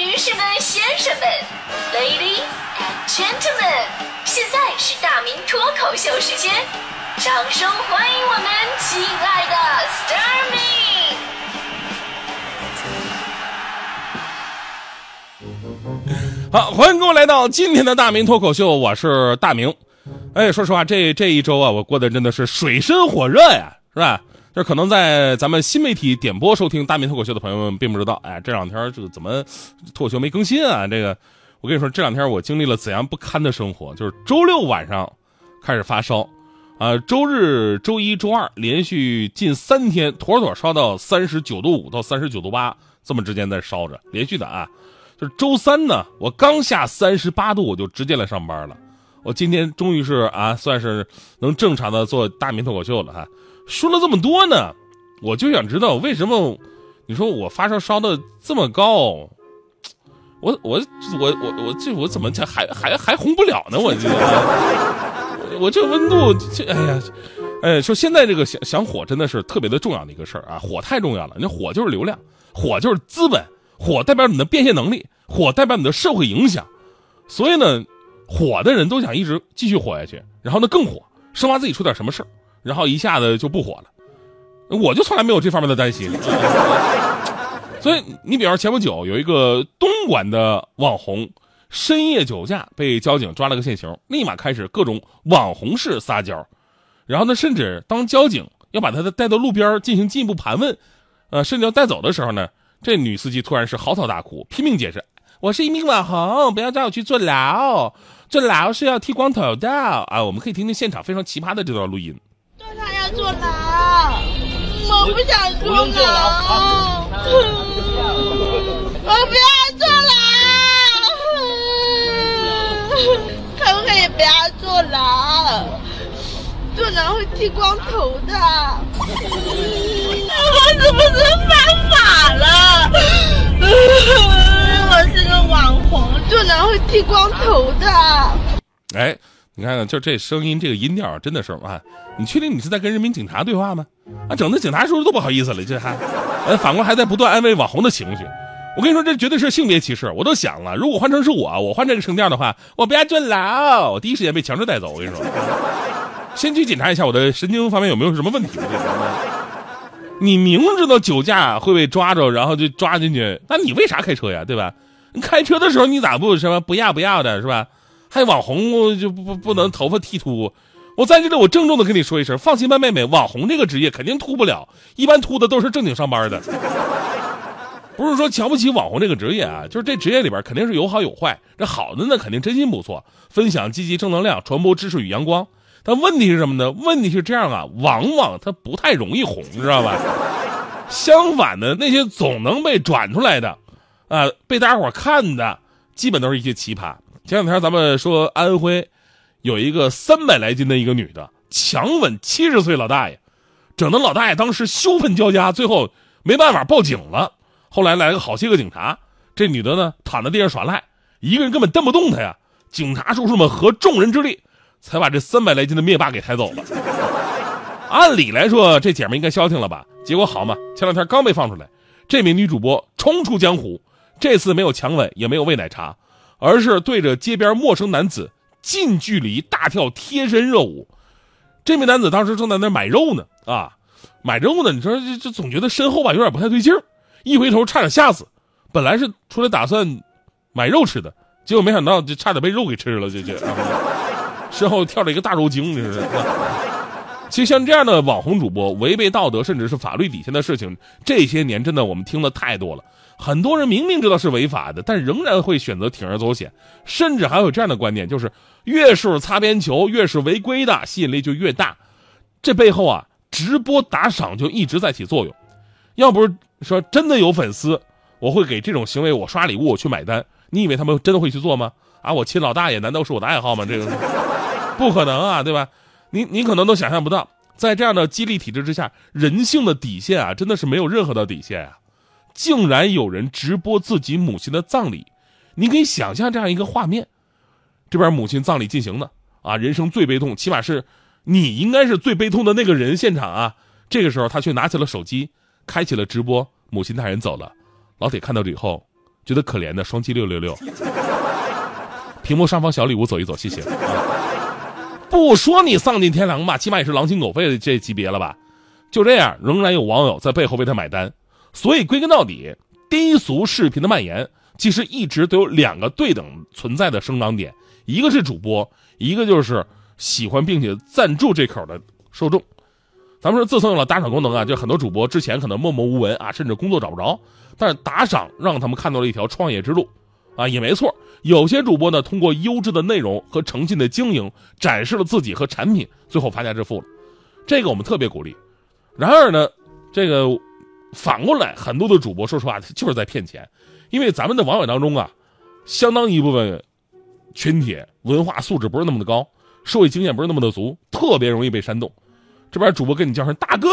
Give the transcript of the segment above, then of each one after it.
女士们、先生们，Ladies and Gentlemen，现在是大明脱口秀时间，掌声欢迎我们亲爱的 s t a r m y 好，欢迎各位来到今天的大明脱口秀，我是大明。哎，说实话，这这一周啊，我过得真的是水深火热呀，是吧？这可能在咱们新媒体点播收听大明脱口秀的朋友们并不知道，哎，这两天这个怎么脱口秀没更新啊？这个，我跟你说，这两天我经历了怎样不堪的生活？就是周六晚上开始发烧，啊，周日、周一周二连续近三天妥妥烧到三十九度五到三十九度八这么之间在烧着，连续的啊。就是周三呢，我刚下三十八度，我就直接来上班了。我今天终于是啊，算是能正常的做大明脱口秀了哈。说了这么多呢，我就想知道为什么你说我发烧烧的这么高，我我我我我这我怎么还还还红不了呢？我这我这温度这哎呀，哎说现在这个想想火真的是特别的重要的一个事儿啊，火太重要了。那火就是流量，火就是资本，火代表你的变现能力，火代表你的社会影响。所以呢，火的人都想一直继续火下去，然后呢更火，生怕自己出点什么事儿。然后一下子就不火了，我就从来没有这方面的担心。所以你比方前不久有一个东莞的网红深夜酒驾被交警抓了个现行，立马开始各种网红式撒娇，然后呢，甚至当交警要把他的带到路边进行进一步盘问，呃，甚至要带走的时候呢，这女司机突然是嚎啕大哭，拼命解释：“我是一名网红，不要抓我去坐牢，坐牢是要剃光头的啊！”我们可以听听现场非常奇葩的这段录音。他要坐牢，我不想坐牢，我不要坐牢，可不可以不要坐牢？坐牢会剃光头的，我是不是犯法了？我是个网红，坐牢会剃光头的。哎。你看看，就这声音，这个音调，真的是啊！你确定你是在跟人民警察对话吗？啊，整的警察叔叔都不好意思了，这还，呃，反过来还在不断安慰网红的情绪。我跟你说，这绝对是性别歧视。我都想了，如果换成是我，我换这个声调的话，我不要坐牢，我第一时间被强制带走。我跟你说，先去检查一下我的神经方面有没有什么问题。你明知道酒驾会被抓着，然后就抓进去，那你为啥开车呀？对吧？你开车的时候你咋不什么不要不要的是吧？还网红就不不不能头发剃秃，我在这里我郑重的跟你说一声，放心吧，妹妹，网红这个职业肯定秃不了，一般秃的都是正经上班的。不是说瞧不起网红这个职业啊，就是这职业里边肯定是有好有坏，这好的呢肯定真心不错，分享积极正能量，传播知识与阳光。但问题是什么呢？问题是这样啊，往往他不太容易红，知道吧？相反的，那些总能被转出来的，啊，被大家伙看的，基本都是一些奇葩。前两天咱们说安徽，有一个三百来斤的一个女的强吻七十岁老大爷，整的老大爷当时羞愤交加，最后没办法报警了。后来来了好些个警察，这女的呢躺在地上耍赖，一个人根本蹬不动她呀。警察叔叔们合众人之力，才把这三百来斤的灭霸给抬走了。按理来说，这姐们应该消停了吧？结果好嘛，前两天刚被放出来，这名女主播冲出江湖，这次没有强吻，也没有喂奶茶。而是对着街边陌生男子近距离大跳贴身热舞，这名男子当时正在那买肉呢，啊，买肉呢，你说这这总觉得身后吧有点不太对劲儿，一回头差点吓死，本来是出来打算买肉吃的，结果没想到就差点被肉给吃了，这这，身后跳了一个大肉精，这是。其实像这样的网红主播违背道德甚至是法律底线的事情，这些年真的我们听的太多了。很多人明明知道是违法的，但仍然会选择铤而走险，甚至还有这样的观念，就是越是擦边球，越是违规的，吸引力就越大。这背后啊，直播打赏就一直在起作用。要不是说真的有粉丝，我会给这种行为我刷礼物我去买单。你以为他们真的会去做吗？啊，我亲老大爷难道是我的爱好吗？这个不可能啊，对吧？你你可能都想象不到，在这样的激励体制之下，人性的底线啊，真的是没有任何的底线啊。竟然有人直播自己母亲的葬礼，你可以想象这样一个画面：这边母亲葬礼进行的啊，人生最悲痛，起码是你应该是最悲痛的那个人现场啊。这个时候，他却拿起了手机，开启了直播。母亲大人走了，老铁看到这以后，觉得可怜的双击六六六。屏幕上方小礼物走一走，谢谢。不说你丧尽天良吧，起码也是狼心狗肺的这级别了吧？就这样，仍然有网友在背后为他买单。所以归根到底，低俗视频的蔓延，其实一直都有两个对等存在的生长点，一个是主播，一个就是喜欢并且赞助这口的受众。咱们说，自从有了打赏功能啊，就很多主播之前可能默默无闻啊，甚至工作找不着，但是打赏让他们看到了一条创业之路。啊，也没错。有些主播呢，通过优质的内容和诚信的经营，展示了自己和产品，最后发家致富了。这个我们特别鼓励。然而呢，这个反过来，很多的主播说实话就是在骗钱，因为咱们的网友当中啊，相当一部分群体文化素质不是那么的高，社会经验不是那么的足，特别容易被煽动。这边主播跟你叫声大哥，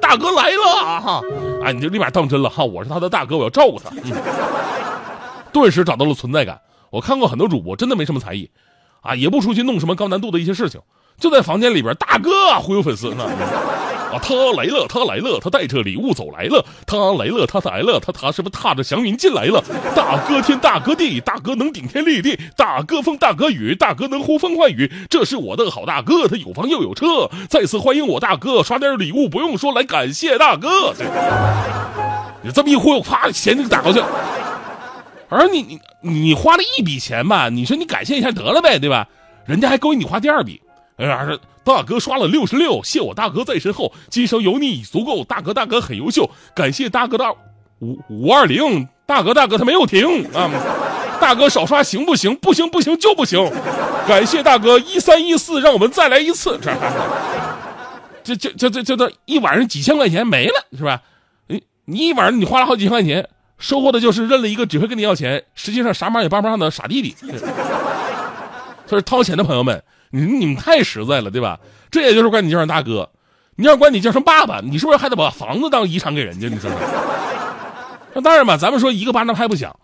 大哥来了哈，啊，你就立马当真了哈，我是他的大哥，我要照顾他。嗯 顿时找到了存在感。我看过很多主播，真的没什么才艺，啊，也不出去弄什么高难度的一些事情，就在房间里边，大哥忽悠粉丝呢。啊，他来了，他来了，他带着礼物走来了，他来了，他来了，他他是不是踏着祥云进来了？大哥天，大哥地，大哥能顶天立地，大哥风，大哥雨，大哥能呼风唤雨，这是我的好大哥，他有房又有车。再次欢迎我大哥，刷点礼物不用说，来感谢大哥。你这么一忽悠，啪，钱就打过去了。而你你你花了一笔钱吧，你说你感谢一下得了呗，对吧？人家还勾引你花第二笔，哎呀，大哥刷了六十六，谢我大哥在身后，今生有你已足够。大哥大哥很优秀，感谢大哥的五五二零，大哥大哥他没有停啊，大哥少刷行不行？不行不行就不行，感谢大哥一三一四，让我们再来一次，这这这这这这一晚上几千块钱没了是吧？你你一晚上你花了好几千块钱。收获的就是认了一个只会跟你要钱，实际上啥忙也帮不上的傻弟弟。所以掏钱的朋友们，你你们太实在了，对吧？这也就是管你叫声大哥，你要管你叫声爸爸，你是不是还得把房子当遗产给人家？你说说。那当然吧，咱们说一个巴掌拍不响，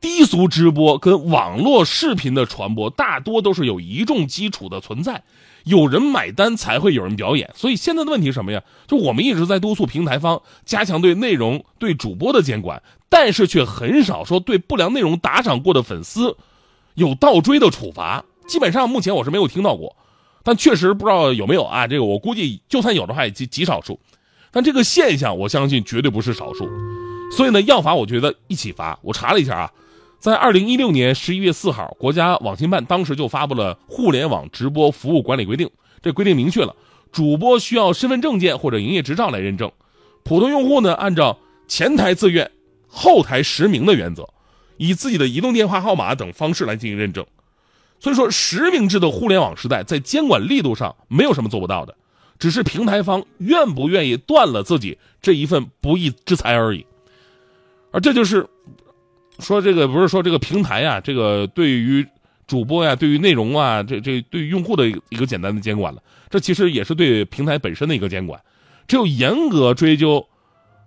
低俗直播跟网络视频的传播大多都是有一众基础的存在。有人买单才会有人表演，所以现在的问题是什么呀？就我们一直在督促平台方加强对内容、对主播的监管，但是却很少说对不良内容打赏过的粉丝有倒追的处罚。基本上目前我是没有听到过，但确实不知道有没有啊？这个我估计就算有的话也极极少数，但这个现象我相信绝对不是少数。所以呢，要罚我觉得一起罚。我查了一下啊。在二零一六年十一月四号，国家网信办当时就发布了《互联网直播服务管理规定》。这规定明确了，主播需要身份证件或者营业执照来认证。普通用户呢，按照前台自愿、后台实名的原则，以自己的移动电话号码等方式来进行认证。所以说，实名制的互联网时代，在监管力度上没有什么做不到的，只是平台方愿不愿意断了自己这一份不义之财而已。而这就是。说这个不是说这个平台呀，这个对于主播呀，对于内容啊，这这对于用户的一个简单的监管了。这其实也是对平台本身的一个监管。只有严格追究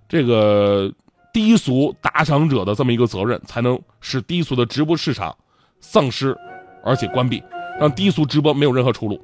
这个低俗打赏者的这么一个责任，才能使低俗的直播市场丧失而且关闭，让低俗直播没有任何出路。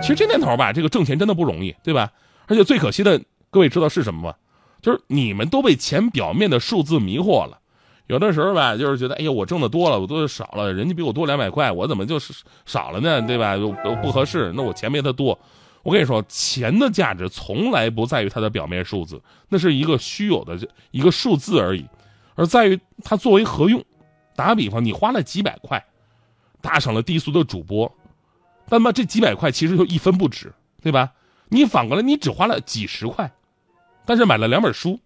其实这年头吧，这个挣钱真的不容易，对吧？而且最可惜的，各位知道是什么吗？就是你们都被钱表面的数字迷惑了。有的时候吧，就是觉得，哎呀，我挣的多了，我都少了，人家比我多两百块，我怎么就是少了呢？对吧？又不合适，那我钱没他多。我跟你说，钱的价值从来不在于它的表面数字，那是一个虚有的一个数字而已，而在于它作为何用。打个比方，你花了几百块，打赏了低俗的主播，那么这几百块其实就一分不值，对吧？你反过来，你只花了几十块，但是买了两本书，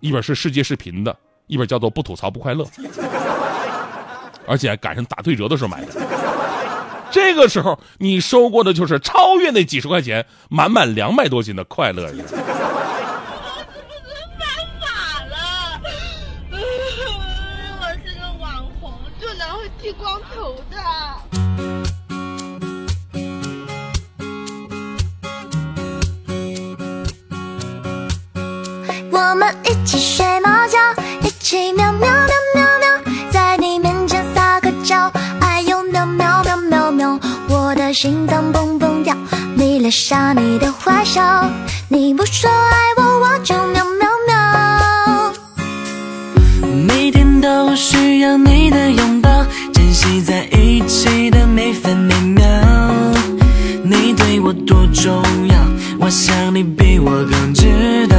一本是世界视频的。一本叫做《不吐槽不快乐》，而且还赶上打对折的时候买的。这个时候，你收获的就是超越那几十块钱，满满两百多斤的快乐。犯法了！我是个网红，就能会剃光头的。我们一起睡猫觉。奇喵喵喵喵喵，在你面前撒个娇。哎呦，喵喵喵喵喵，我的心脏蹦蹦跳，迷恋上你的坏笑。你不说爱我，我就喵喵喵。每天都需要你的拥抱，珍惜在一起的每分每秒。你对我多重要，我想你比我更知道。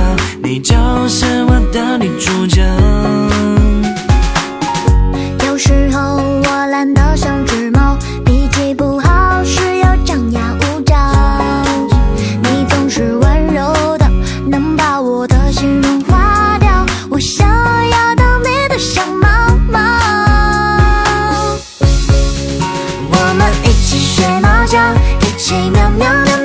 一起喵喵喵，